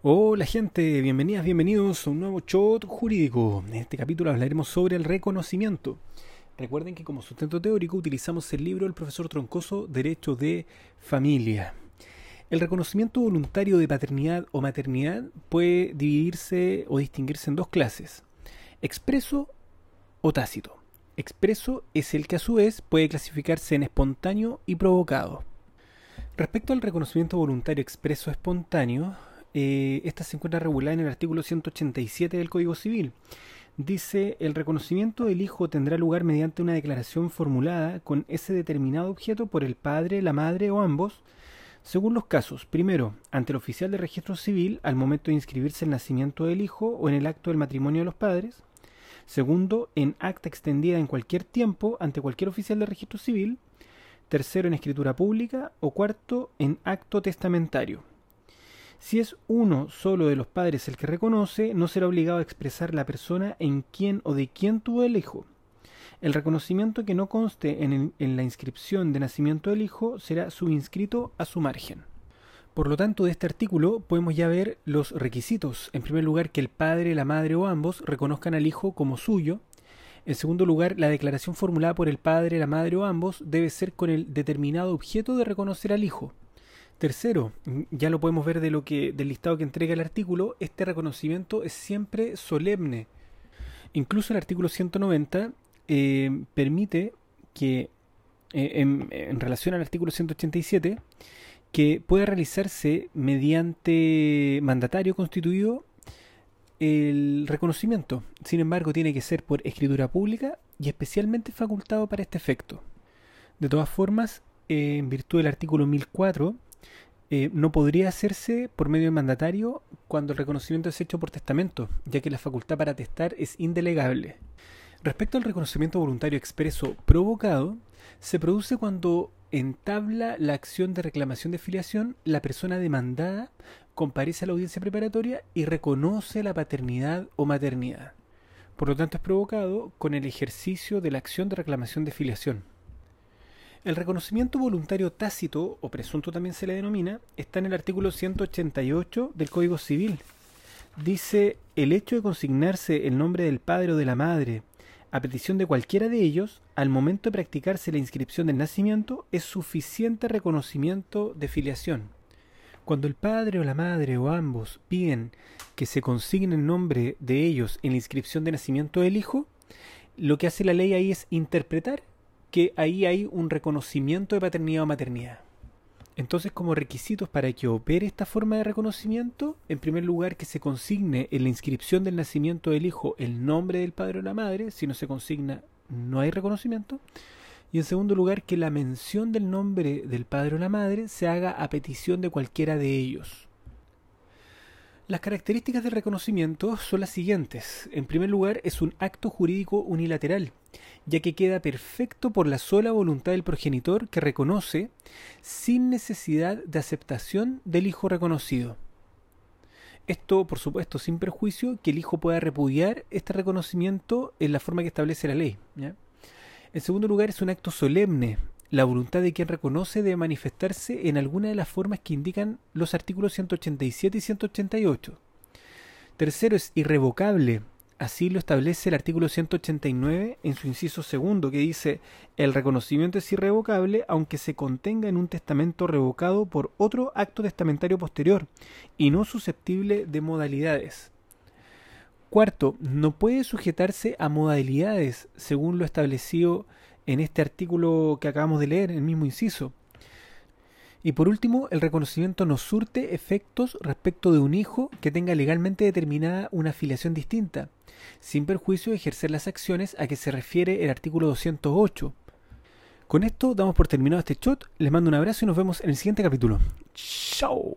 Hola gente, bienvenidas, bienvenidos a un nuevo shot jurídico. En este capítulo hablaremos sobre el reconocimiento. Recuerden que como sustento teórico utilizamos el libro del profesor Troncoso Derecho de Familia. El reconocimiento voluntario de paternidad o maternidad puede dividirse o distinguirse en dos clases, expreso o tácito. Expreso es el que a su vez puede clasificarse en espontáneo y provocado. Respecto al reconocimiento voluntario expreso espontáneo, eh, esta se encuentra regulada en el artículo 187 del Código Civil. Dice, el reconocimiento del hijo tendrá lugar mediante una declaración formulada con ese determinado objeto por el padre, la madre o ambos, según los casos, primero, ante el oficial de registro civil al momento de inscribirse el nacimiento del hijo o en el acto del matrimonio de los padres, segundo, en acta extendida en cualquier tiempo ante cualquier oficial de registro civil, tercero, en escritura pública o cuarto, en acto testamentario. Si es uno solo de los padres el que reconoce, no será obligado a expresar la persona en quién o de quién tuvo el hijo. El reconocimiento que no conste en, en, la inscripción de nacimiento del hijo será subinscrito a su margen. Por lo tanto, de este artículo podemos ya ver los requisitos. En primer lugar, que el padre, la madre o ambos reconozcan al hijo como suyo. En segundo lugar, la declaración formulada por el padre, la madre o ambos debe ser con el determinado objeto de reconocer al hijo. Tercero, ya lo podemos ver de lo que, del listado que entrega el artículo, este reconocimiento es siempre solemne. Incluso el artículo 190 eh, permite que, eh, en, en, relación al artículo 187, que pueda realizarse mediante mandatario constituido el reconocimiento. Sin embargo, tiene que ser por escritura pública y especialmente facultado para este efecto. De todas formas, eh, en virtud del artículo 1004, eh, no podría hacerse por medio de mandatario cuando el reconocimiento es hecho por testamento, ya que la facultad para testar es indelegable. Respecto al reconocimiento voluntario expreso provocado, se produce cuando entabla la acción de reclamación de filiación la persona demandada comparece a la audiencia preparatoria y reconoce la paternidad o maternidad. Por lo tanto, es provocado con el ejercicio de la acción de reclamación de filiación. El reconocimiento voluntario tácito, o presunto también se le denomina, está en el artículo 188 del Código Civil. Dice, el hecho de consignarse el nombre del padre o de la madre a petición de cualquiera de ellos, al momento de practicarse la inscripción del nacimiento, es suficiente reconocimiento de filiación. Cuando el padre o la madre o ambos piden que se consigne el nombre de ellos en la inscripción de nacimiento del hijo, lo que hace la ley ahí es interpretar que ahí hay un reconocimiento de paternidad o maternidad. Entonces, como requisitos para que opere esta forma de reconocimiento, en primer lugar que se consigne en la inscripción del nacimiento del hijo el nombre del padre o la madre, si no se consigna no hay reconocimiento. Y en segundo lugar que la mención del nombre del padre o la madre se haga a petición de cualquiera de ellos. Las características del reconocimiento son las siguientes. En primer lugar, es un acto jurídico unilateral, ya que queda perfecto por la sola voluntad del progenitor que reconoce sin necesidad de aceptación del hijo reconocido. Esto, por supuesto, sin perjuicio que el hijo pueda repudiar este reconocimiento en la forma que establece la ley. En segundo lugar, es un acto solemne, la voluntad de quien reconoce debe manifestarse en alguna de las formas que indican los artículos 187 y 188. Tercero, es irrevocable. Así lo establece el artículo 189 en su inciso segundo, que dice el reconocimiento es irrevocable aunque se contenga en un testamento revocado por otro acto testamentario posterior y no susceptible de modalidades. Cuarto, no puede sujetarse a modalidades según lo establecido en este artículo que acabamos de leer, el mismo inciso. Y por último, el reconocimiento no surte efectos respecto de un hijo que tenga legalmente determinada una afiliación distinta, sin perjuicio de ejercer las acciones a que se refiere el artículo 208. Con esto damos por terminado este shot, les mando un abrazo y nos vemos en el siguiente capítulo. ¡Chao!